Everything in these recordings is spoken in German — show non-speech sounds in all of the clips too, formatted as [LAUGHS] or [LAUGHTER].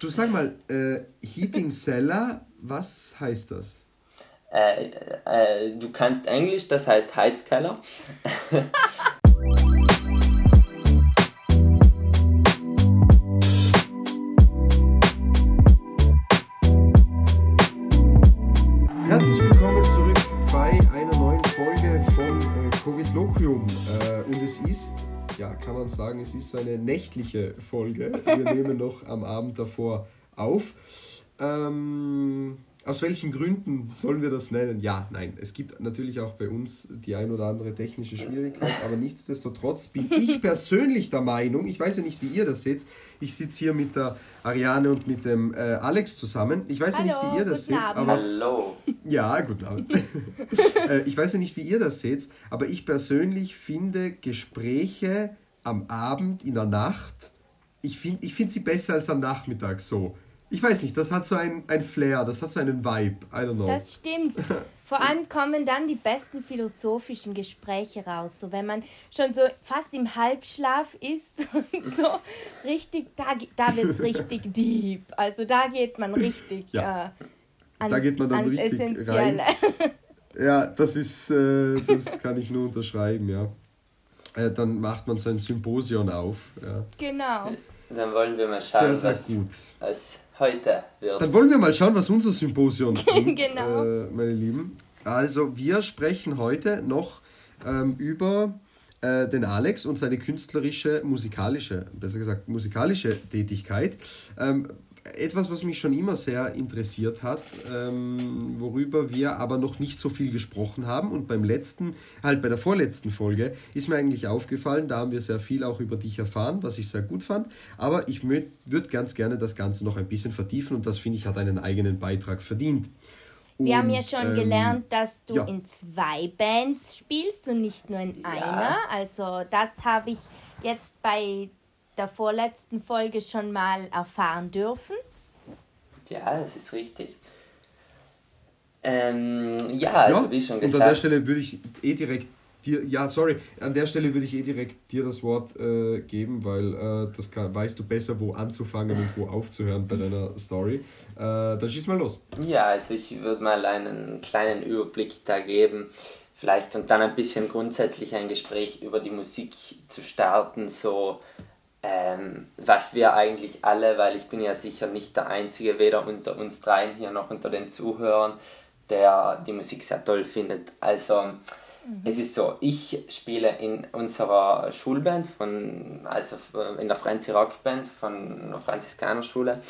Du sag mal, äh, Heating Cellar, was heißt das? Äh, äh, du kannst Englisch, das heißt Heizkeller. [LAUGHS] Herzlich willkommen zurück bei einer neuen Folge von äh, Covid Loquium. Äh, und es ist, ja, kann man sagen, es ist so eine nächtliche Folge. Wir [LAUGHS] nehmen noch am Abend davor auf. Ähm, aus welchen Gründen sollen wir das nennen? Ja, nein, es gibt natürlich auch bei uns die ein oder andere technische Schwierigkeit, aber nichtsdestotrotz bin ich persönlich der Meinung, ich weiß ja nicht, wie ihr das seht, ich sitze hier mit der Ariane und mit dem äh, Alex zusammen. Ich weiß Hallo, ja nicht, wie ihr das seht, aber Hallo. ja, guten Abend. [LAUGHS] äh, ich weiß ja nicht, wie ihr das seht, aber ich persönlich finde Gespräche am Abend, in der Nacht, ich finde ich find sie besser als am Nachmittag so. Ich weiß nicht, das hat so ein, ein Flair, das hat so einen Vibe. I don't know. Das stimmt. [LAUGHS] Vor allem kommen dann die besten philosophischen Gespräche raus. So wenn man schon so fast im Halbschlaf ist [LAUGHS] und so richtig, da, da wird es richtig [LAUGHS] deep. Also da geht man richtig Ja. äh, ans, Da geht man dann ans richtig Essentielle. Ja, das ist, äh, das kann ich nur unterschreiben, ja. Äh, dann macht man so ein Symposion auf. Ja. genau. Dann wollen wir mal Sehr, schauen, sehr was, gut. was heute wird. Dann wollen wir mal schauen, was unser Symposion bringt, [LAUGHS] Genau. äh, meine Lieben. Also, wir sprechen heute noch ähm, über äh, den Alex und seine künstlerische, musikalische, besser gesagt, musikalische Tätigkeit. Ähm, etwas, was mich schon immer sehr interessiert hat, ähm, worüber wir aber noch nicht so viel gesprochen haben. Und beim letzten, halt bei der vorletzten Folge, ist mir eigentlich aufgefallen, da haben wir sehr viel auch über dich erfahren, was ich sehr gut fand. Aber ich würde ganz gerne das Ganze noch ein bisschen vertiefen und das finde ich hat einen eigenen Beitrag verdient. Wir haben ja Und, schon ähm, gelernt, dass du ja. in zwei Bands spielst und nicht nur in einer. Also das habe ich jetzt bei der vorletzten Folge schon mal erfahren dürfen. Ja, das ist richtig. Ähm, ja, also ja, wie schon und an der gesagt. Stelle würde ich eh direkt dir, ja, sorry, an der Stelle würde ich eh direkt dir das Wort äh, geben, weil äh, das kann, weißt du besser, wo anzufangen und wo aufzuhören bei deiner Story. Äh, dann schieß mal los. Ja, also ich würde mal einen kleinen Überblick da geben, vielleicht und dann ein bisschen grundsätzlich ein Gespräch über die Musik zu starten, so ähm, was wir eigentlich alle, weil ich bin ja sicher nicht der Einzige, weder unter uns dreien hier noch unter den Zuhörern, der die Musik sehr toll findet. Also es ist so, ich spiele in unserer Schulband, von, also in der Franzi Rockband von der Franziskanerschule,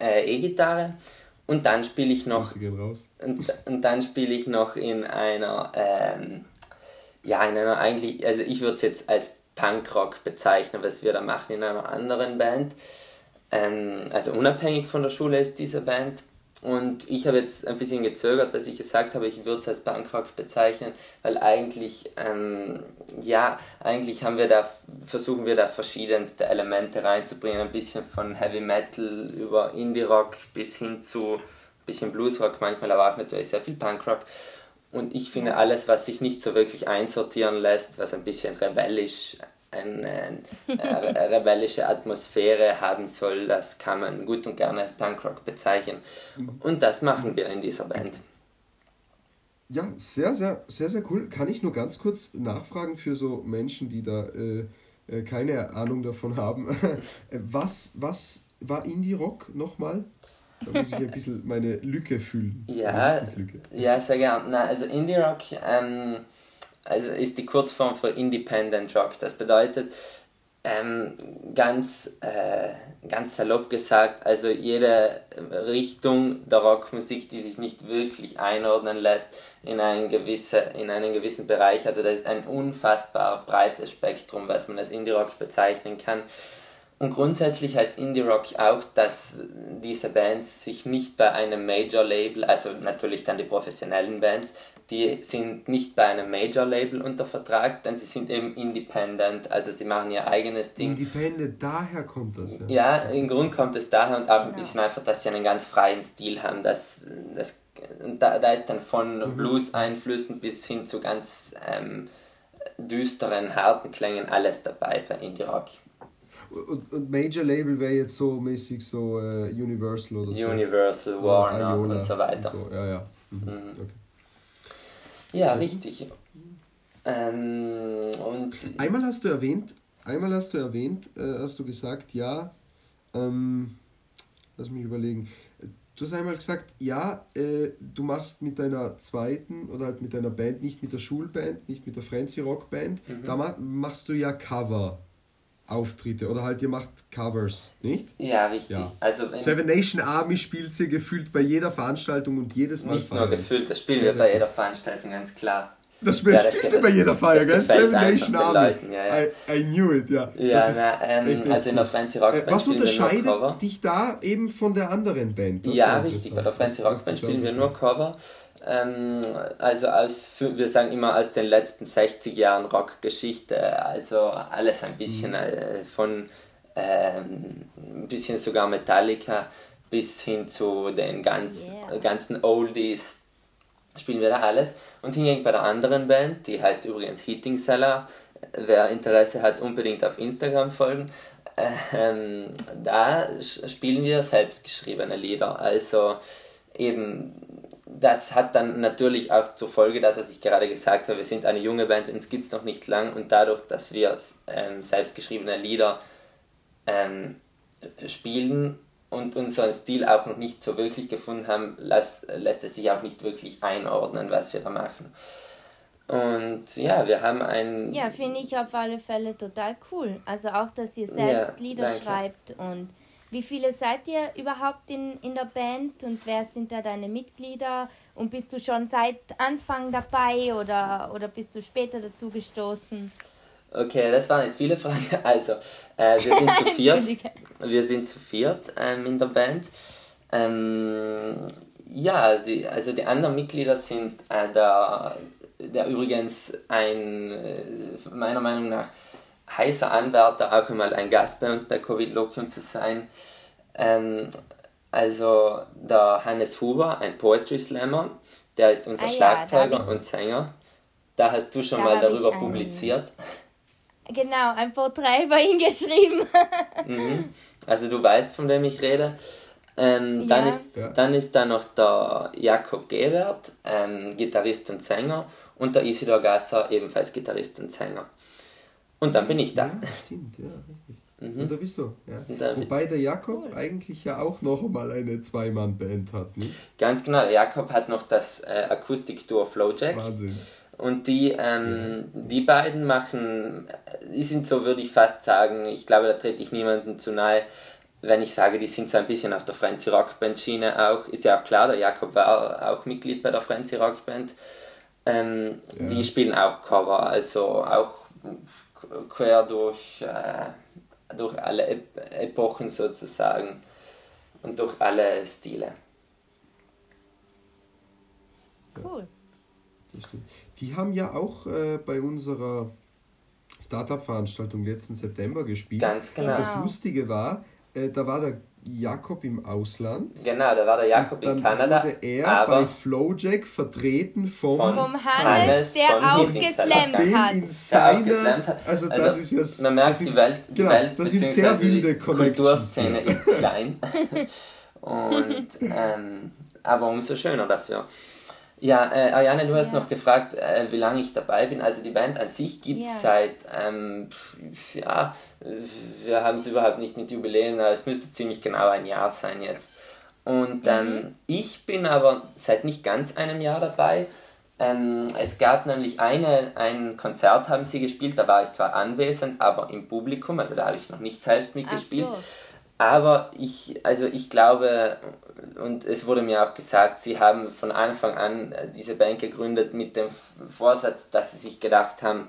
äh, E-Gitarre. Und dann spiele ich noch und, und dann spiele ich noch in einer, ähm, ja, in einer eigentlich, also ich würde es jetzt als Punkrock bezeichnen, was wir da machen in einer anderen Band. Ähm, also unabhängig von der Schule ist diese Band. Und ich habe jetzt ein bisschen gezögert, dass ich gesagt habe, ich würde es als Punkrock bezeichnen, weil eigentlich, ähm, ja, eigentlich haben wir da, versuchen wir da verschiedenste Elemente reinzubringen, ein bisschen von Heavy Metal über Indie Rock bis hin zu ein bisschen Bluesrock manchmal, aber auch natürlich sehr viel Punkrock. Und ich finde alles, was sich nicht so wirklich einsortieren lässt, was ein bisschen rebellisch, eine, eine rebellische Atmosphäre haben soll, das kann man gut und gerne als Punkrock bezeichnen. Und das machen wir in dieser Band. Ja, sehr, sehr, sehr, sehr cool. Kann ich nur ganz kurz nachfragen für so Menschen, die da äh, äh, keine Ahnung davon haben. [LAUGHS] was, was war Indie-Rock nochmal? Da muss ich ein bisschen meine Lücke fühlen. Ja, Wissenslücke. ja, sehr gern. Na, also Indie Rock ähm, also ist die Kurzform für Independent Rock. Das bedeutet, ähm, ganz, äh, ganz salopp gesagt, also jede Richtung der Rockmusik, die sich nicht wirklich einordnen lässt in einen, gewisse, in einen gewissen Bereich. Also das ist ein unfassbar breites Spektrum, was man als Indie-Rock bezeichnen kann. Und grundsätzlich heißt Indie Rock auch, dass diese Bands sich nicht bei einem Major Label, also natürlich dann die professionellen Bands, die sind nicht bei einem Major Label unter Vertrag, denn sie sind eben independent, also sie machen ihr eigenes Ding. Independent, daher kommt das. Ja. Ja, im Grund kommt es daher und auch ein bisschen einfach, dass sie einen ganz freien Stil haben. Das, das, und da, da ist dann von Blues-Einflüssen bis hin zu ganz ähm, düsteren, harten Klängen alles dabei bei Indie Rock. Und, und Major Label wäre jetzt so mäßig so äh, Universal oder so. Universal, Warner Iola und so weiter. Und so. Ja, ja. Mhm. Mhm. Okay. Ja, richtig. Ähm, und Einmal hast du erwähnt, einmal hast du erwähnt, äh, hast du gesagt, ja, ähm, lass mich überlegen. Du hast einmal gesagt, ja, äh, du machst mit deiner zweiten oder halt mit deiner Band, nicht mit der Schulband, nicht mit der Frenzy Rock Band, Mhm. da ma machst du ja Cover-Auftritte oder halt ihr macht Covers, nicht? ja, richtig. Ja. Also Seven Nation Army spielt sie gefühlt bei jeder Veranstaltung und jedes Mal nicht nur feiern. gefühlt, das spielen wir bei jeder Veranstaltung, ganz klar. Das spielt, Ja, das spielt sie bei jeder Feier, das gell? Seven Nation Army. Leuten, ja, ja. I, I knew it, ja. Ja, das na, ähm, echt, echt also in der. Frenzy Rock Äh, Band Was wir nur unterscheidet dich da eben von der anderen Band? Das ja, richtig. Bei der Frenzy Was- Rock was Band spielen wir nur. Cover. Ähm, also aus, wir sagen immer aus den letzten 60 Jahren Rockgeschichte. Also alles ein bisschen Mhm. äh, von ähm, ein bisschen sogar Metallica bis hin zu den ganz, Yeah. ganzen Oldies spielen wir da alles. Und hingegen bei der anderen Band, die heißt übrigens Heating Cellar, wer Interesse hat, unbedingt auf Instagram folgen. Ähm, da spielen wir selbstgeschriebene Lieder. Also eben, das hat dann natürlich auch zur Folge, das, was ich gerade gesagt habe, wir sind eine junge Band, uns gibt es noch nicht lang und dadurch, dass wir ähm, selbstgeschriebene Lieder ähm, spielen und unseren Stil auch noch nicht so wirklich gefunden haben, lässt, lässt es sich auch nicht wirklich einordnen, was wir da machen. Und ja, wir haben ein... Ja, finde ich auf alle Fälle total cool. Also auch, dass ihr selbst Ja, Lieder danke. schreibt und wie viele seid ihr überhaupt in, in der Band und wer sind da deine Mitglieder und bist du schon seit Anfang dabei oder, oder bist du später dazu gestoßen? Okay, das waren jetzt viele Fragen. [LAUGHS] Also, äh, wir sind zu [LAUGHS] viert. Wir sind zu viert ähm, in der Band. Ähm, ja, die, also die anderen Mitglieder sind äh, der, der übrigens ein, äh, meiner Meinung nach, heißer Anwärter, auch einmal ein Gast bei uns bei Covid Lokium zu sein. Ähm, also der Hannes Huber, ein Poetry Slammer, der ist unser Ah ja, Schlagzeuger ich- und Sänger. Da hast du schon Da mal darüber publiziert. Genau, ein Porträt über ihn geschrieben. [LAUGHS] Mhm. Also du weißt, von wem ich rede. Ähm, dann, Ja. ist, Ja. dann ist da noch der Jakob Gewert, ähm, Gitarrist und Sänger, und der Isidor Gasser, ebenfalls Gitarrist und Sänger. Und dann bin ich da. Ja, stimmt, ja, richtig. Und da bist du. Ja. Wobei der Jakob eigentlich ja auch noch einmal eine Zwei-Mann-Band hat, nicht? Ganz genau, der Jakob hat noch das äh, Akustikduo Flowjack. Wahnsinn. Und die, ähm, die beiden machen, äh, die sind so, würde ich fast sagen, ich glaube, da trete ich niemandem zu nahe, wenn ich sage, die sind so ein bisschen auf der Frenzy Rockband Schiene auch. Ist ja auch klar, der Jakob war auch Mitglied bei der Frenzy Rockband. Ähm, Ja. Die spielen auch Cover, also auch quer durch, äh, durch alle Ep Epochen sozusagen und durch alle Stile. Cool. Die haben ja auch äh, bei unserer Startup-Veranstaltung letzten September gespielt. Ganz genau. Und das. Lustige war, äh, da war der Jakob im Ausland. Genau, da war der Jakob in Dann Kanada, wurde er aber bei Flowjack vertreten vom, Von Vom Hannes, der von auch geslammt hat. in der auch seiner... geslammt hat. Also, das ist ja... Man merkt, das sind, die Welt, die genau, Welt das sind sehr wilde die Connections. Kulturszene ja. ist klein. [LAUGHS] Und, ähm, aber umso schöner dafür. Ja, äh, Ariane, du hast Ja. noch gefragt, äh, wie lange ich dabei bin. Also die Band an sich gibt es Ja. seit, ähm, ja, wir haben es überhaupt nicht mit Jubiläen, aber es müsste ziemlich genau ein Jahr sein jetzt. Und ähm, ich bin aber seit nicht ganz einem Jahr dabei. Ähm, es gab nämlich eine, ein Konzert, haben sie gespielt, da war ich zwar anwesend, aber im Publikum, also da habe ich noch nicht selbst Ach mitgespielt. so. Aber ich, also ich glaube, und es wurde mir auch gesagt, sie haben von Anfang an äh, diese Band gegründet mit dem Vorsatz, dass sie sich gedacht haben,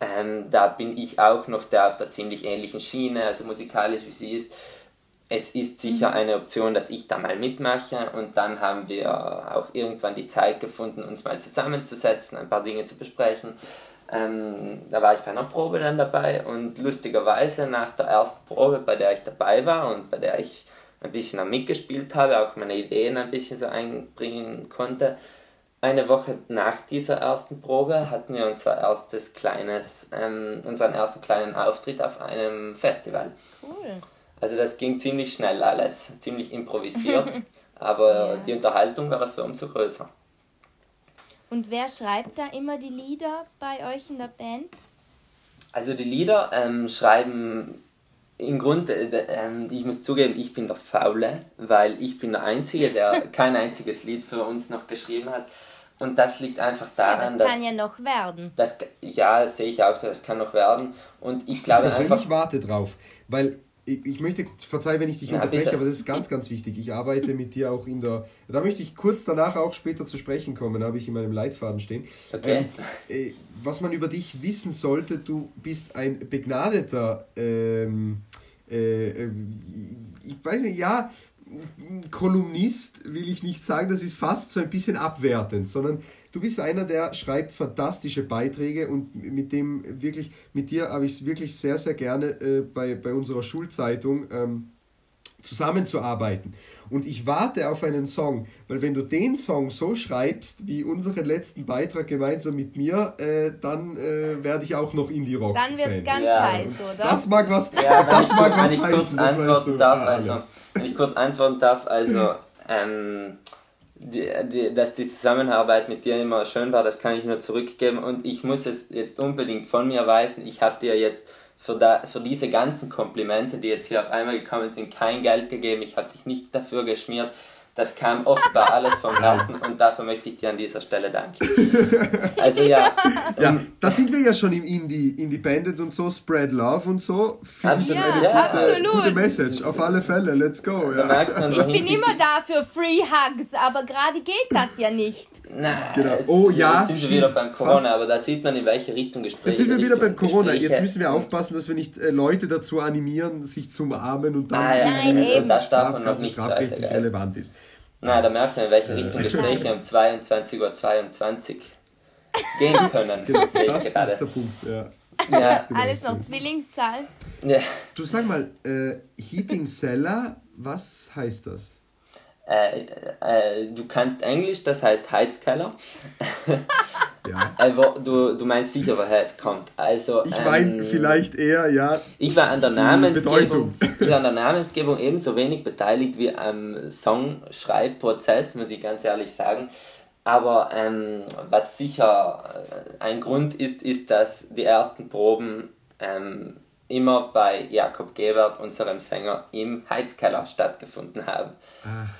ähm, da bin ich auch noch der auf der ziemlich ähnlichen Schiene, also musikalisch wie sie ist. Es ist sicher eine Option, dass ich da mal mitmache und dann haben wir auch irgendwann die Zeit gefunden, uns mal zusammenzusetzen, ein paar Dinge zu besprechen. Ähm, da war ich bei einer Probe dann dabei und lustigerweise nach der ersten Probe, bei der ich dabei war und bei der ich ein bisschen am mitgespielt habe, auch meine Ideen ein bisschen so einbringen konnte, eine Woche nach dieser ersten Probe hatten wir unser erstes kleines, ähm, unseren ersten kleinen Auftritt auf einem Festival. Cool. Also das ging ziemlich schnell alles, ziemlich improvisiert, [LAUGHS] aber Ja. die Unterhaltung war dafür umso größer. Und wer schreibt da immer die Lieder bei euch in der Band? Also die Lieder ähm, schreiben im Grunde, äh, ähm, ich muss zugeben, ich bin der Faule, weil ich bin der Einzige, der [LAUGHS] kein einziges Lied für uns noch geschrieben hat. Und das liegt einfach Ja, daran, das dass... kann ja noch werden. das, ja, sehe ich auch so, das kann noch werden. Und ich glaube Persönlich einfach... warte drauf, weil ich, ich möchte, verzeih, wenn ich dich Na, unterbreche, bitte. aber das ist ganz, ganz wichtig. Ich arbeite mit dir auch in der, da möchte ich kurz danach auch später zu sprechen kommen, habe ich in meinem Leitfaden stehen. Okay. Ähm, äh, was man über dich wissen sollte, du bist ein begnadeter, ähm, äh, äh, ich weiß nicht, ja, Kolumnist will ich nicht sagen, das ist fast so ein bisschen abwertend, sondern du bist einer, der schreibt fantastische Beiträge und mit dem wirklich, mit dir habe ich es wirklich sehr, sehr gerne äh, bei, bei unserer Schulzeitung ähm, zusammenzuarbeiten. Und ich warte auf einen Song, weil wenn du den Song so schreibst, wie unseren letzten Beitrag gemeinsam mit mir, äh, dann äh, werde ich auch noch Indie-Rock. Dann wird es ganz Ja. heiß, oder? Das mag was, Ja, das ich, mag wenn was ich kurz heißen, das weißt antworten du. darf, also, wenn ich kurz antworten darf, also, ähm, die, die, dass die Zusammenarbeit mit dir immer schön war, das kann ich nur zurückgeben und ich muss es jetzt unbedingt von mir weisen. Ich habe dir jetzt für, da, für diese ganzen Komplimente, die jetzt hier auf einmal gekommen sind, kein Geld gegeben. Ich habe dich nicht dafür geschmiert. Das kam offenbar alles vom Herzen und dafür möchte ich dir an dieser Stelle danken. Also ja, Ja, ähm, da sind wir ja schon im Indie, Independent und so, Spread Love und so. Finde ich Absolut. eine Ja, gute, absolut. gute Message, auf alle Fälle, let's go. Ja. man, Ich bin immer da für Free Hugs, aber gerade geht das ja nicht. Na, Genau. Oh ja, Jetzt sind wir stimmt. wieder beim Corona, Fast. aber da sieht man, in welche Richtung Gespräche Jetzt sind wir wieder beim Corona. Jetzt Gespräche- müssen wir aufpassen, dass wir nicht äh, Leute dazu animieren, sich zu umarmen und dann Ah, ja, Nein, äh, eben. Das darf straf- man noch nicht strafrechtlich relevant ist. Na, da merkt man, in welche Richtung Gespräche um 22.22 Uhr 22 gehen [LAUGHS] können. Genau, sehe ich das ist gerade. der Punkt. Ja. Ja, genau Alles noch Zwillingszahl. ja. Du sag mal, äh, Heating Cellar, was heißt das? Äh, äh, du kannst Englisch, das heißt Heizkeller. [LAUGHS] Ja. Äh, wo, du, du meinst sicher, woher es kommt. Also, Ich meine ähm, vielleicht eher, ja, Ich war an der. Namensgebung, [LAUGHS] ich war an der Namensgebung ebenso wenig beteiligt wie am Songschreibprozess, muss ich ganz ehrlich sagen. Aber ähm, was sicher äh, ein Grund ist, ist, dass die ersten Proben ähm, immer bei Jakob Gebert, unserem Sänger, im Heizkeller stattgefunden haben.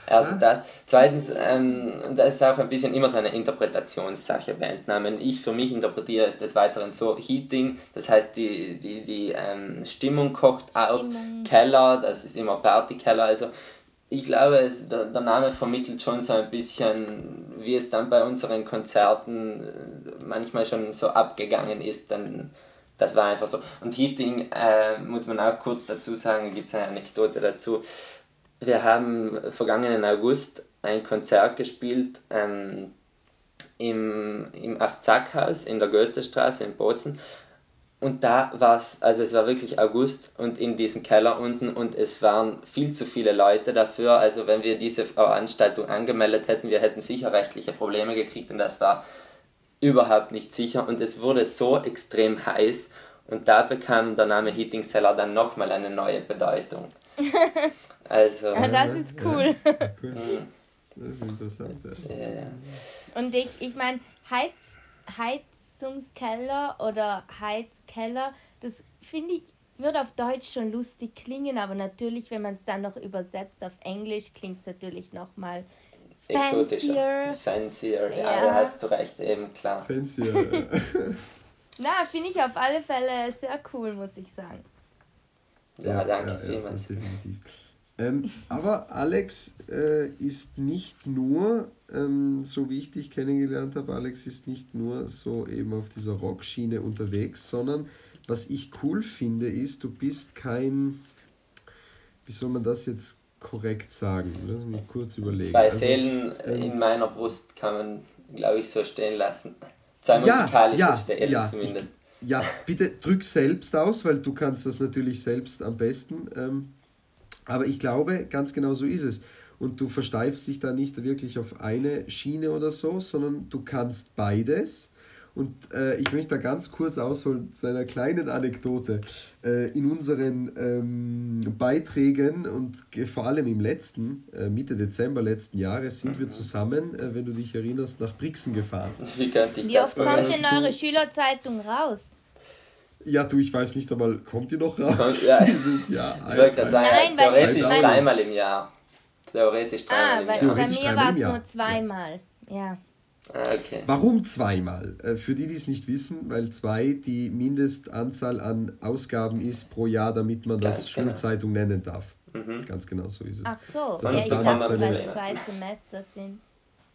Erstens das. Zweitens, ähm, und das ist auch ein bisschen immer so eine Interpretationssache, Bandnamen. Ich für mich interpretiere es des Weiteren so, Heating, das heißt die, die, die ähm, Stimmung kocht auf, Stimmung. Keller, das ist immer Partykeller, also ich glaube, es, der, der Name vermittelt schon so ein bisschen, wie es dann bei unseren Konzerten äh, manchmal schon so abgegangen ist, dann das war einfach so. Und Heating, äh, muss man auch kurz dazu sagen, gibt es eine Anekdote dazu. Wir haben vergangenen August ein Konzert gespielt ähm, im, im Afzackhaus in der Goethestraße in Bozen. Und da war es, also es war wirklich August und in diesem Keller unten und es waren viel zu viele Leute dafür. Also wenn wir diese Veranstaltung angemeldet hätten, wir hätten sicher rechtliche Probleme gekriegt und das war überhaupt nicht sicher und es wurde so extrem heiß und da bekam der Name Heating Cellar dann nochmal eine neue Bedeutung. [LAUGHS] Also, Ja, das ist cool. Cool. [LAUGHS] Das ist interessant. Ja. Und ich, ich meine, Heiz, Heizungskeller oder Heizkeller, das finde ich, wird auf Deutsch schon lustig klingen, aber natürlich, wenn man es dann noch übersetzt auf Englisch, klingt es natürlich nochmal exotischer. fancier. Fancier, ja, Ja. da hast du recht, eben klar. Fancy. [LAUGHS] Ja. Na, finde ich auf alle Fälle sehr cool, muss ich sagen. Ja, danke ja, vielmals. das definitiv. Ähm, aber Alex äh, ist nicht nur, ähm, so wie ich dich kennengelernt habe, Alex ist nicht nur so eben auf dieser Rockschiene unterwegs, sondern was ich cool finde, ist, du bist kein, wie soll man das jetzt korrekt sagen? Lass mich kurz überlegen. Zwei Also, Seelen ähm, in meiner Brust kann man, glaube ich, so stehen lassen. Zwei Ja, musikalische ja, Seelen ja, zumindest. Ja, bitte drück selbst aus, weil du kannst das natürlich selbst am besten. Ähm, aber ich glaube, ganz genau so ist es. und du versteifst dich da nicht wirklich auf eine Schiene oder so, sondern du kannst beides. Und äh, ich möchte da ganz kurz ausholen zu einer kleinen Anekdote. Äh, in unseren ähm, Beiträgen und vor allem im letzten, äh, Mitte Dezember letzten Jahres, sind wir zusammen, äh, wenn du dich erinnerst, nach Brixen gefahren. [LAUGHS] Wie, Wie oft kommt denn eure Schülerzeitung raus? Ja, du, ich weiß nicht einmal, kommt die noch raus ja. [LAUGHS] dieses Jahr? Ich wollte gerade sagen, Nein, theoretisch dreimal im Jahr. Theoretisch dreimal ah, im Jahr. Bei mir war es nur zweimal. Ja. ja. Ah, okay. Warum zweimal? Äh, für die, die es nicht wissen, weil zwei die Mindestanzahl an Ausgaben ist pro Jahr, damit man Ganz das genau. Schulzeitung nennen darf. Mhm. Ganz genau so ist es. Ach so, das ja, ich dachte, weil zwei Semester sind.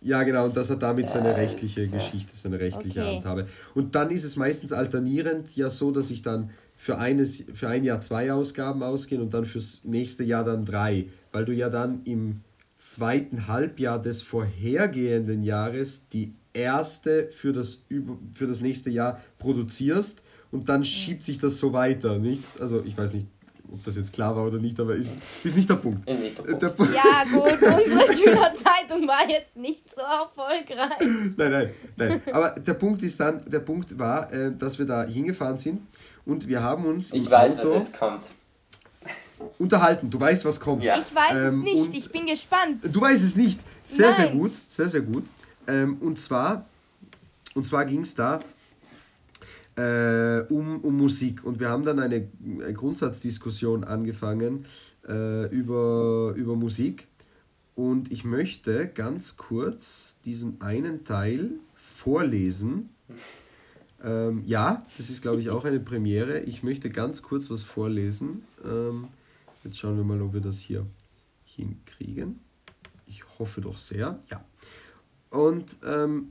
Ja, genau, und das hat damit so eine rechtliche Geschichte, so eine rechtliche okay. Handhabe. Und dann ist es meistens alternierend ja so, dass ich dann für, eines, für ein Jahr zwei Ausgaben ausgehe und dann fürs nächste Jahr dann drei, weil du ja dann im zweiten Halbjahr des vorhergehenden Jahres die erste für das, für das nächste Jahr produzierst und dann schiebt sich das so weiter, nicht? Also ich weiß nicht, ob das jetzt klar war oder nicht, aber ist, ist nicht der Punkt. Ist nicht der Punkt. Der Punkt. Ja gut, unsere [LAUGHS] Schülerzeitung war jetzt nicht so erfolgreich. Nein, nein, nein. Aber der Punkt ist dann, der Punkt war, äh, dass wir da hingefahren sind und wir haben uns Ich weiß, Auto, was jetzt kommt unterhalten. Du weißt, was kommt. Ja. Ich weiß ähm, es nicht, ich bin gespannt. Du weißt es nicht. Sehr, Nein. sehr gut. Sehr, sehr gut. Ähm, und zwar, und zwar ging es da äh, um, um Musik. Und wir haben dann eine, eine Grundsatzdiskussion angefangen äh, über, über Musik. Und ich möchte ganz kurz diesen einen Teil vorlesen. Ähm, ja, das ist, glaube ich, auch eine Premiere. Ich möchte ganz kurz was vorlesen. Ähm, Jetzt schauen wir mal, ob wir das hier hinkriegen. Ich hoffe doch sehr. Ja. Und ähm,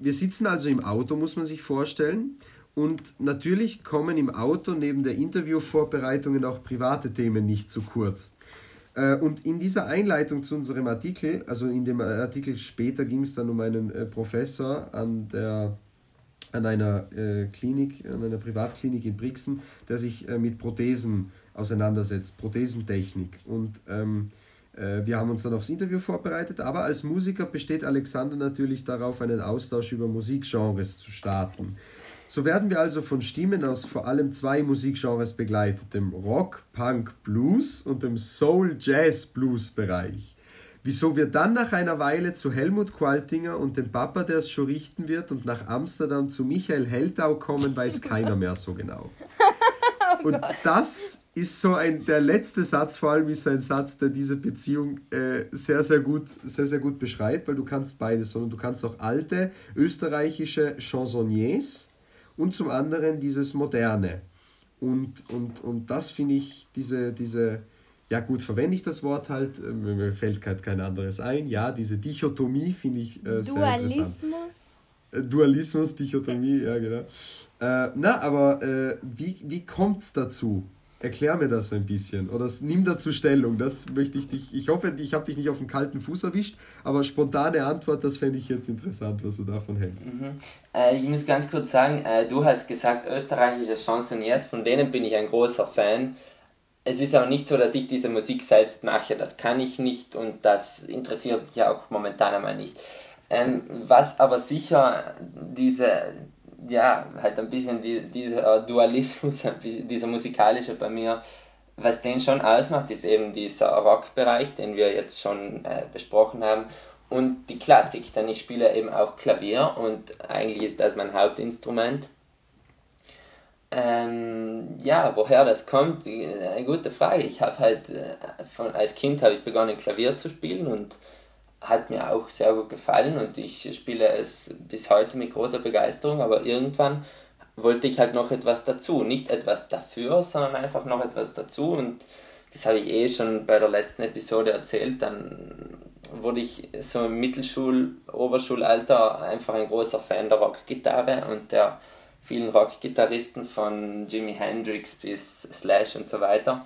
wir sitzen also im Auto, muss man sich vorstellen. Und natürlich kommen im Auto neben der Interviewvorbereitungen auch private Themen nicht zu kurz. Äh, und in dieser Einleitung zu unserem Artikel, also in dem Artikel später ging es dann um einen äh, Professor an, der, an einer äh, Klinik, an einer Privatklinik in Brixen, der sich mit Prothesen auseinandersetzt, Prothesentechnik. Und ähm, äh, wir haben uns dann aufs Interview vorbereitet, aber als Musiker besteht Alexander natürlich darauf, einen Austausch über Musikgenres zu starten. So werden wir also von Stimmen aus vor allem zwei Musikgenres begleitet, dem Rock, Punk, Blues und dem Soul, Jazz, Blues Bereich. Wieso wir dann nach einer Weile zu Helmut Qualtinger und dem Papa, der es schon richten wird, und nach Amsterdam zu Michael Heldau kommen, weiß keiner mehr so genau. [LAUGHS] Und das ist so ein, der letzte Satz vor allem ist so ein Satz, der diese Beziehung äh, sehr, sehr gut, sehr, sehr gut beschreibt, weil du kannst beides, sondern du kannst auch alte österreichische Chansonniers und zum anderen dieses Moderne. Und, und, und das finde ich, diese, diese, ja gut, verwende ich das Wort halt, äh, mir fällt halt kein anderes ein, ja, diese Dichotomie finde ich äh, sehr Dualismus. interessant. Äh, Dualismus, Dichotomie, ja genau. Äh, na, aber äh, wie, wie kommt es dazu? Erklär mir das ein bisschen oder nimm dazu Stellung. Das möchte ich dich. Ich hoffe, ich habe dich nicht auf dem kalten Fuß erwischt, aber spontane Antwort, das fände ich jetzt interessant, was du davon hältst. Mhm. Äh, ich muss ganz kurz sagen, äh, du hast gesagt, österreichische Chansonniers, von denen bin ich ein großer Fan. Es ist aber nicht so, dass ich diese Musik selbst mache. Das kann ich nicht und das interessiert mich auch momentan einmal nicht. Ähm, was aber sicher diese, ja, halt ein bisschen die, dieser Dualismus, [LAUGHS] dieser musikalische bei mir, was den schon ausmacht, ist eben dieser Rockbereich, den wir jetzt schon äh, besprochen haben, und die Klassik, denn ich spiele eben auch Klavier und eigentlich ist das mein Hauptinstrument. Ähm, ja, woher das kommt, eine gute Frage. Ich habe halt, äh, von, als Kind habe ich begonnen Klavier zu spielen und hat mir auch sehr gut gefallen und ich spiele es bis heute mit großer Begeisterung, aber irgendwann wollte ich halt noch etwas dazu. Nicht etwas dafür, sondern einfach noch etwas dazu und das habe ich eh schon bei der letzten Episode erzählt. Dann wurde ich so im Mittelschul-, Oberschulalter einfach ein großer Fan der Rockgitarre und der vielen Rockgitarristen von Jimi Hendrix bis Slash und so weiter,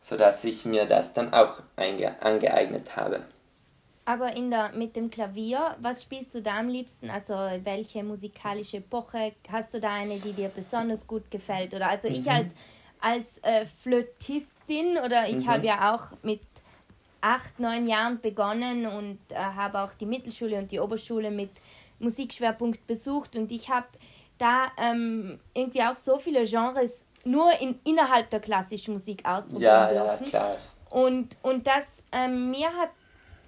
sodass ich mir das dann auch angeeignet habe. Aber in der, mit dem Klavier, was spielst du da am liebsten? Also welche musikalische Epoche? Hast du da eine, die dir besonders gut gefällt? Oder also mhm. ich als, als äh, Flötistin oder ich mhm. habe ja auch mit acht, neun Jahren begonnen und äh, habe auch die Mittelschule und die Oberschule mit Musikschwerpunkt besucht und ich habe da ähm, irgendwie auch so viele Genres nur in, innerhalb der klassischen Musik ausprobieren ja, dürfen. Ja, klar. Und, und das ähm, mir hat,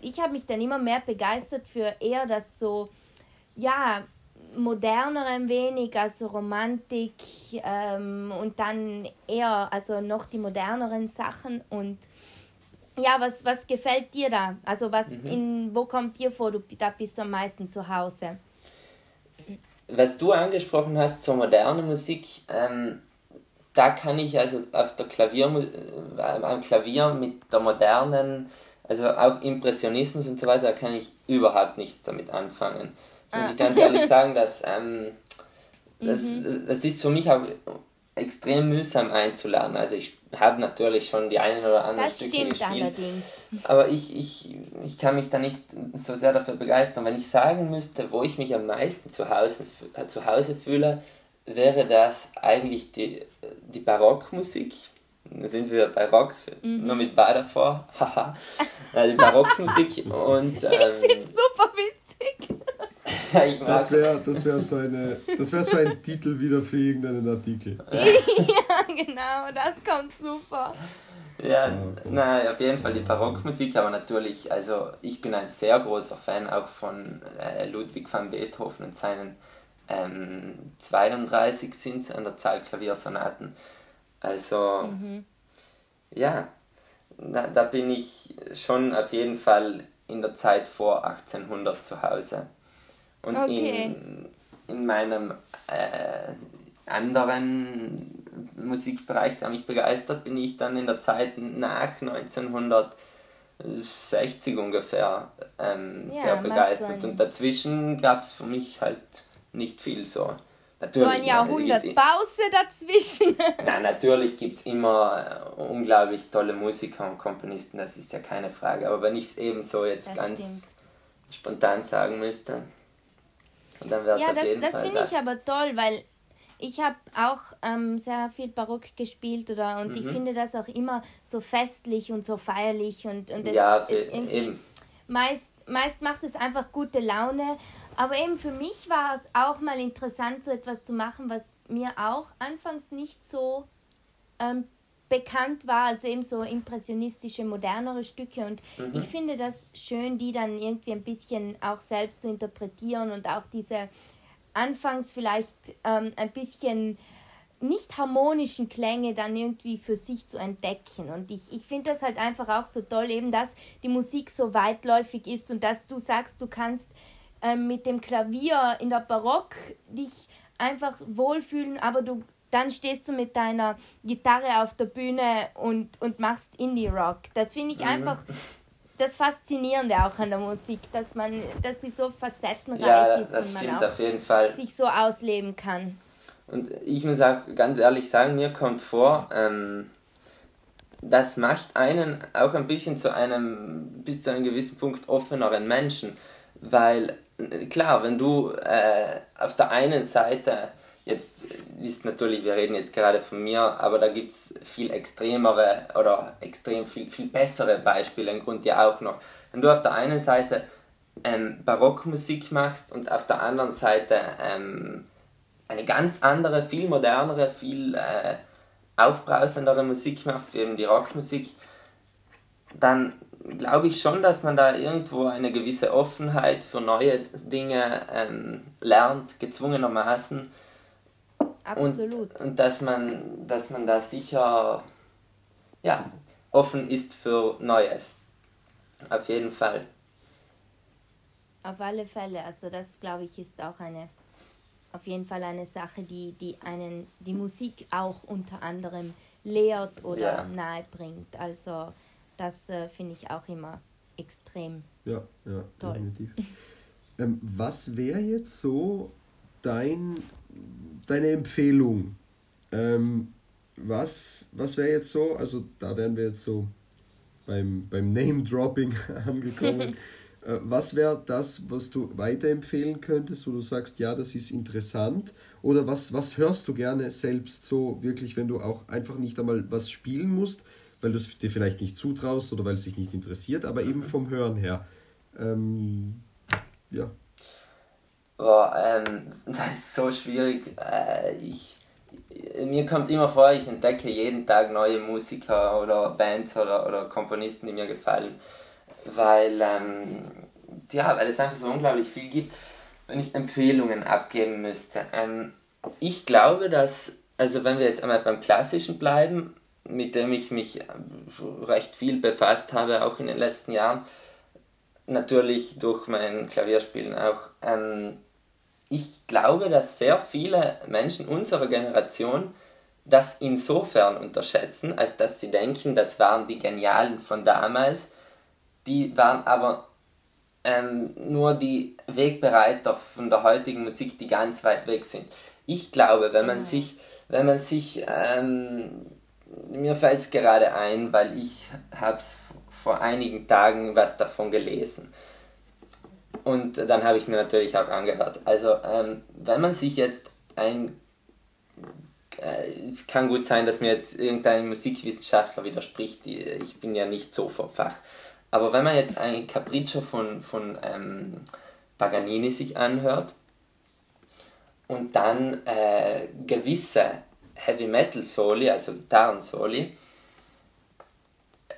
ich habe mich dann immer mehr begeistert für eher das so, ja, modernere ein wenig, also Romantik ähm, und dann eher, also noch die moderneren Sachen und ja, was, was gefällt dir da? Also was mhm. in, wo kommt dir vor, du da bist du am meisten zu Hause? Was du angesprochen hast zur modernen Musik, ähm, da kann ich also auf der Klavier, äh, am Klavier mit der modernen, also auch Impressionismus und so weiter, da kann ich überhaupt nichts damit anfangen. Das muss ah. ich ganz ehrlich [LAUGHS] sagen, dass ähm, das, mhm. das ist für mich auch extrem mühsam einzulernen. Also ich habe natürlich schon die einen oder anderen das Stücke gespielt. Allerdings. Aber ich, ich, ich kann mich da nicht so sehr dafür begeistern. Wenn ich sagen müsste, wo ich mich am meisten zu Hause, äh, zu Hause fühle, wäre das eigentlich die, die Barockmusik. Da sind wir bei Rock, mhm. nur mit Bar davor. Haha. Äh, die Barockmusik [LAUGHS] und. Ähm, ich finde super witzig. [LAUGHS] ja, ich das wäre das wär so, wär so ein Titel wieder für irgendeinen Artikel. ja, [LAUGHS] genau, das kommt super. Ja, okay. na, auf jeden Fall die Barockmusik, aber natürlich, also ich bin ein sehr großer Fan auch von äh, Ludwig van Beethoven und seinen ähm, 32 sind es an der Zahl Klaviersonaten. Also, mhm. ja, da, da bin ich schon auf jeden Fall in der Zeit vor 1800 zu Hause. Und okay. in, in meinem äh, anderen Musikbereich, der mich begeistert, bin ich dann in der Zeit nach 1960 ungefähr ähm, ja, sehr begeistert. Und dazwischen gab es für mich halt nicht viel so. Natürlich, so ein Jahrhundert Pause dazwischen. [LAUGHS] Nein, natürlich gibt es immer äh, unglaublich tolle Musiker und Komponisten, das ist ja keine Frage. Aber wenn ich es eben so jetzt das ganz stimmt. spontan sagen müsste, dann wäre es ja, auf das, jeden das Fall das. finde ich aber toll, weil ich habe auch ähm, sehr viel Barock gespielt oder und mhm. ich finde das auch immer so festlich und so feierlich und, und das ja, ist irgendwie eben. meist meist macht es einfach gute Laune aber eben für mich war es auch mal interessant, so etwas zu machen, was mir auch anfangs nicht so ähm, bekannt war, also eben so impressionistische, modernere Stücke. Und mhm. ich finde das schön, die dann irgendwie ein bisschen auch selbst zu interpretieren und auch diese anfangs vielleicht ähm, ein bisschen nicht harmonischen Klänge dann irgendwie für sich zu entdecken. Und ich, ich finde das halt einfach auch so toll, eben dass die Musik so weitläufig ist und dass du sagst, du kannst ähm, mit dem Klavier in der Barock dich einfach wohlfühlen, aber du dann stehst du mit deiner Gitarre auf der Bühne und, und machst Indie-Rock. Das finde ich mhm. einfach das Faszinierende auch an der Musik, dass man, dass sie so facettenreich ja, ist das und man auf jeden Fall. sich so ausleben kann. Und ich muss auch ganz ehrlich sagen, mir kommt vor, ähm, das macht einen auch ein bisschen zu einem bis zu einem gewissen Punkt offeneren Menschen, weil klar, wenn du äh, auf der einen Seite, jetzt ist natürlich, wir reden jetzt gerade von mir, aber da gibt es viel extremere oder extrem viel, viel bessere Beispiele im Grunde ja auch noch. Wenn du auf der einen Seite ähm, Barockmusik machst und auf der anderen Seite ähm, eine ganz andere, viel modernere, viel äh, aufbrausendere Musik machst, wie eben die Rockmusik, dann glaube ich schon, dass man da irgendwo eine gewisse Offenheit für neue Dinge ähm, lernt, gezwungenermaßen. Absolut. Und, und dass, man, dass man da sicher ja, offen ist für Neues. Auf jeden Fall. Auf alle Fälle. Also das glaube ich ist auch eine auf jeden Fall eine Sache, die, die einen die Musik auch unter anderem lehrt oder ja. nahe bringt. Also das äh, finde ich auch immer extrem ja, ja, toll. Definitiv. [LAUGHS] ähm, was wäre jetzt so dein, deine Empfehlung? Ähm, was was wäre jetzt so, also da wären wir jetzt so beim, beim Name-Dropping [LAUGHS] angekommen. [LAUGHS] äh, was wäre das, was du weiterempfehlen könntest, wo du sagst, ja, das ist interessant? Oder was, was hörst du gerne selbst so wirklich, wenn du auch einfach nicht einmal was spielen musst, weil du es dir vielleicht nicht zutraust oder weil es dich nicht interessiert, aber eben vom Hören her. Ähm, ja. Boah, ähm, [LAUGHS] das ist so schwierig. Äh, ich, mir kommt immer vor, ich entdecke jeden Tag neue Musiker oder Bands oder, oder Komponisten, die mir gefallen. Weil, ähm, ja, weil es einfach so unglaublich viel gibt, wenn ich Empfehlungen abgeben müsste. Ähm, ich glaube, dass, also wenn wir jetzt einmal beim Klassischen bleiben, mit dem ich mich recht viel befasst habe, auch in den letzten Jahren, natürlich durch mein Klavierspielen auch, ähm, ich glaube, dass sehr viele Menschen unserer Generation das insofern unterschätzen, als dass sie denken, das waren die Genialen von damals, die waren aber ähm, nur die Wegbereiter von der heutigen Musik, die ganz weit weg sind. Ich glaube, wenn man sich, wenn man sich, ähm, mir fällt es gerade ein, weil ich habe vor einigen Tagen was davon gelesen und dann habe ich mir natürlich auch angehört. Also, ähm, wenn man sich jetzt ein. Äh, es kann gut sein, dass mir jetzt irgendein Musikwissenschaftler widerspricht, ich bin ja nicht so vom Fach. Aber wenn man jetzt ein Capriccio von, von ähm, Paganini sich anhört und dann äh, gewisse Heavy Metal Soli, also Gitarren-Soli,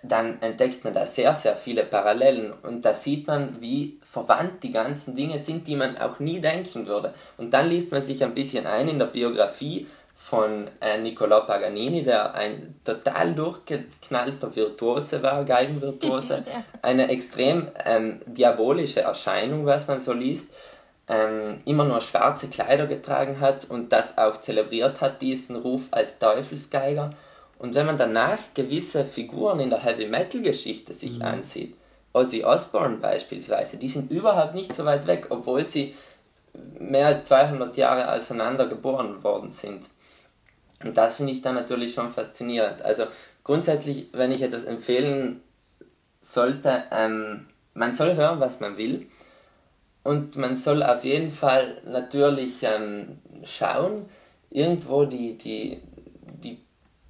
dann entdeckt man da sehr, sehr viele Parallelen und da sieht man, wie verwandt die ganzen Dinge sind, die man auch nie denken würde. Und dann liest man sich ein bisschen ein in der Biografie von äh, Niccolò Paganini, der ein total durchgeknallter Virtuose war, Geigenvirtuose, [LAUGHS] eine extrem ähm, diabolische Erscheinung, was man so liest, ähm, immer nur schwarze Kleider getragen hat und das auch zelebriert hat, diesen Ruf als Teufelsgeiger und wenn man danach gewisse Figuren in der Heavy Metal Geschichte sich mhm. ansieht, Ozzy Osbourne beispielsweise, die sind überhaupt nicht so weit weg, obwohl sie mehr als 200 Jahre auseinander geboren worden sind. Und das finde ich dann natürlich schon faszinierend. Also grundsätzlich, wenn ich etwas empfehlen sollte, ähm, man soll hören, was man will. Und man soll auf jeden Fall natürlich ähm, schauen, irgendwo die, die,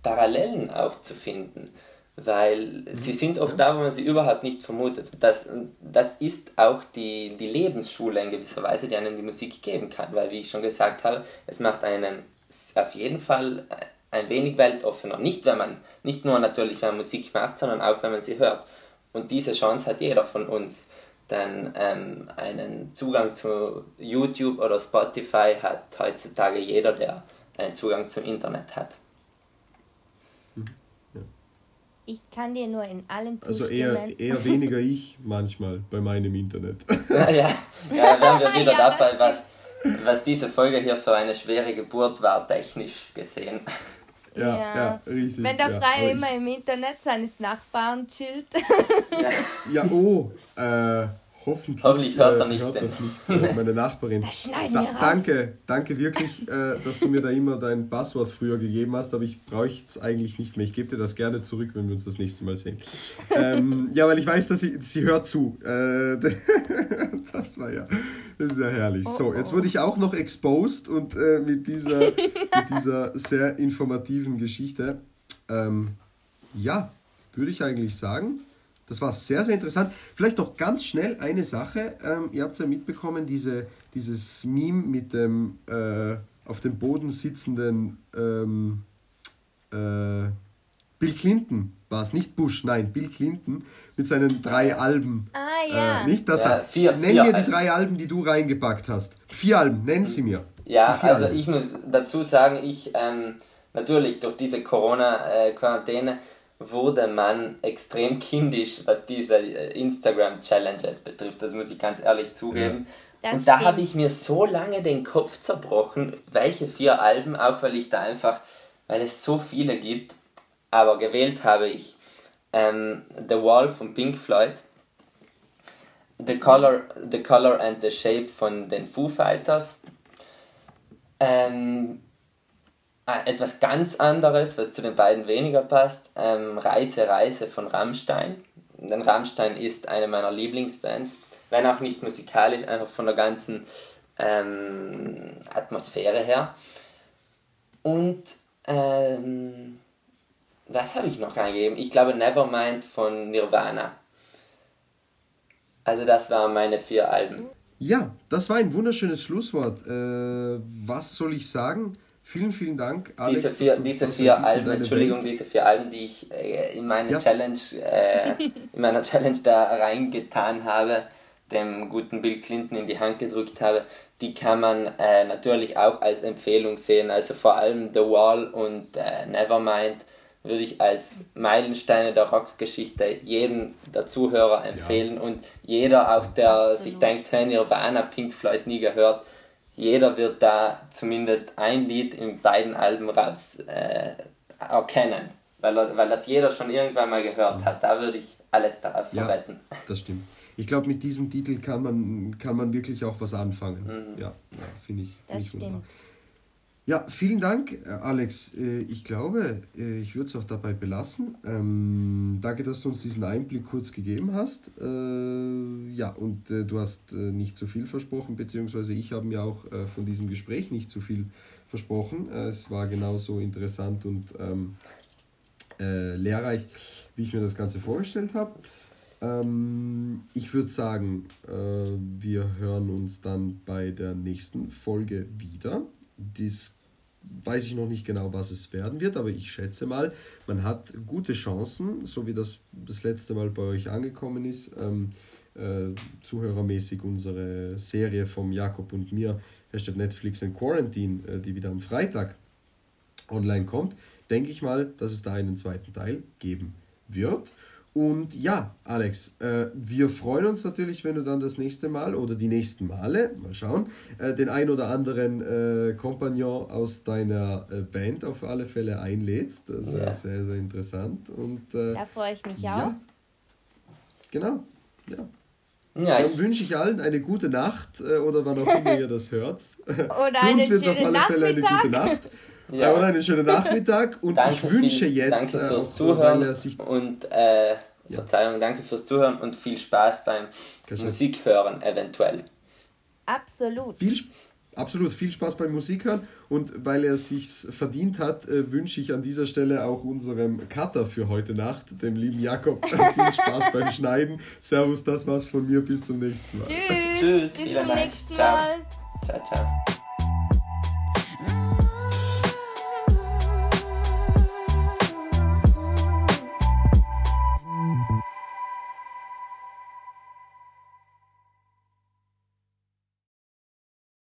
Parallelen auch zu finden, weil sie mhm. sind oft da, wo man sie überhaupt nicht vermutet. Das, das ist auch die, die Lebensschule in gewisser Weise, die einen die Musik geben kann, weil, wie ich schon gesagt habe, es macht einen auf jeden Fall ein wenig weltoffener. Nicht, wenn man, nicht nur natürlich, wenn man Musik macht, sondern auch, wenn man sie hört. Und diese Chance hat jeder von uns. Denn ähm, einen Zugang zu YouTube oder Spotify hat heutzutage jeder, der einen Zugang zum Internet hat. Ich kann dir nur in allem zustimmen. Also eher, eher weniger ich manchmal bei meinem Internet. [LAUGHS] ja, ja, ja wären wir wieder [LAUGHS] ja, dabei, was, was diese Folge hier für eine schwere Geburt war, technisch gesehen. Ja, ja, ja richtig. Wenn der Freie immer im Internet seines Nachbarn chillt. ja. ja, oh, äh, Hoffentlich, Hoffentlich hört, er nicht, hört das nicht äh, meine Nachbarin. [LAUGHS] Das schneiden da, wir raus. Danke, danke wirklich, äh, dass du mir da immer dein Passwort früher gegeben hast, aber ich brauche es eigentlich nicht mehr. Ich gebe dir das gerne zurück, wenn wir uns das nächste Mal sehen. ähm, ja, weil ich weiß, dass sie, sie hört zu. Äh, [LAUGHS] das war ja, das ist ja herrlich. so, jetzt wurde ich auch noch exposed und äh, mit, dieser, mit dieser sehr informativen Geschichte. Ähm, ja, würde ich eigentlich sagen, das war sehr, sehr interessant. Vielleicht noch ganz schnell eine Sache. Ähm, ihr habt es ja mitbekommen, diese, dieses Meme mit dem äh, auf dem Boden sitzenden ähm, äh, Bill Clinton war es, nicht Bush, nein, Bill Clinton mit seinen drei Alben. Ah, ja. Äh, nicht das ja, da. Vier, nenn vier mir die drei Alben, die du reingepackt hast. Vier Alben, nenn sie mir. Ja, also Alben. ich muss dazu sagen, ich ähm, natürlich durch diese Corona-Quarantäne äh, wurde man extrem kindisch, was diese äh, Instagram-Challenges betrifft. Das muss ich ganz ehrlich zugeben. Ja. Und da habe ich mir so lange den Kopf zerbrochen, welche vier Alben, auch weil ich da einfach, weil es so viele gibt, aber gewählt habe ich ähm, The Wall von Pink Floyd, The Color, The Color and the Shape von den Foo Fighters, ähm, etwas ganz anderes, was zu den beiden weniger passt, ähm, Reise, Reise von Rammstein. Denn Rammstein ist eine meiner Lieblingsbands, wenn auch nicht musikalisch, einfach von der ganzen ähm, Atmosphäre her. Und ähm, was habe ich noch eingegeben? Ich glaube Nevermind von Nirvana. Also das waren meine vier Alben. Ja, das war ein wunderschönes Schlusswort. Äh, was soll ich sagen? Vielen, vielen Dank, Alex. Diese vier, diese vier Alben, Entschuldigung, Welt. diese vier Alben, die ich äh, in meine ja. Challenge, äh, in meiner Challenge da reingetan habe, dem guten Bill Clinton in die Hand gedrückt habe, die kann man äh, natürlich auch als Empfehlung sehen. Also vor allem The Wall und äh, Nevermind würde ich als Meilensteine der Rockgeschichte jedem der Zuhörer empfehlen ja. und jeder auch, der Absolut. sich denkt, hey, Nirvana, Pink Floyd nie gehört, jeder wird da zumindest ein Lied in beiden Alben raus äh, erkennen, weil, weil das jeder schon irgendwann mal gehört hat. Da würde ich alles darauf ja, verwetten. Das stimmt. Ich glaube, mit diesem Titel kann man, kann man wirklich auch was anfangen. Mhm. Ja, ja finde ich, find ich wunderbar. Ja, vielen Dank, äh, Alex. Äh, ich glaube, äh, ich würde es auch dabei belassen. Ähm, danke, dass du uns diesen Einblick kurz gegeben hast. Ja, und du hast nicht zu viel versprochen, beziehungsweise ich habe mir auch von diesem Gespräch nicht zu viel versprochen. es war genauso interessant und ähm, lehrreich, wie ich mir das Ganze vorgestellt habe. Ähm, ich würde sagen, wir hören uns dann bei der nächsten Folge wieder. Dies weiß ich noch nicht genau, was es werden wird, aber ich schätze mal, man hat gute Chancen, so wie das das letzte Mal bei euch angekommen ist, ähm, äh, zuhörermäßig unsere Serie vom Jakob und mir, Hashtag Netflix and Quarantine, äh, die wieder am Freitag online kommt, denke ich mal, dass es da einen zweiten Teil geben wird. Und ja, Alex, äh, wir freuen uns natürlich, wenn du dann das nächste Mal oder die nächsten Male, mal schauen, äh, den ein oder anderen äh, Kompagnon aus deiner äh, Band auf alle Fälle einlädst. Das ja. ist sehr, sehr interessant. Und, äh, da freue ich mich ja, auch. Genau, ja. Ja, Dann wünsche ich allen eine gute Nacht äh, oder wann auch immer ihr das hört. [LAUGHS] Oder Für uns wird es auf alle Fälle eine gute Nacht. [LAUGHS] Ja. Oder einen schönen Nachmittag und danke ich wünsche viel, jetzt. Danke äh, fürs Zuhören und äh, ja. Verzeihung, danke fürs Zuhören und viel Spaß beim Musikhören eventuell. Absolut. Viel, absolut viel Spaß beim Musikhören und weil er sich verdient hat, äh, wünsche ich an dieser Stelle auch unserem Cutter für heute Nacht, dem lieben Jakob, [LAUGHS] viel Spaß beim Schneiden. Servus, das war's von mir, bis zum nächsten Mal. Tschüss. Tschüss. Bis zum nächsten Mal. Ciao, ciao. ciao.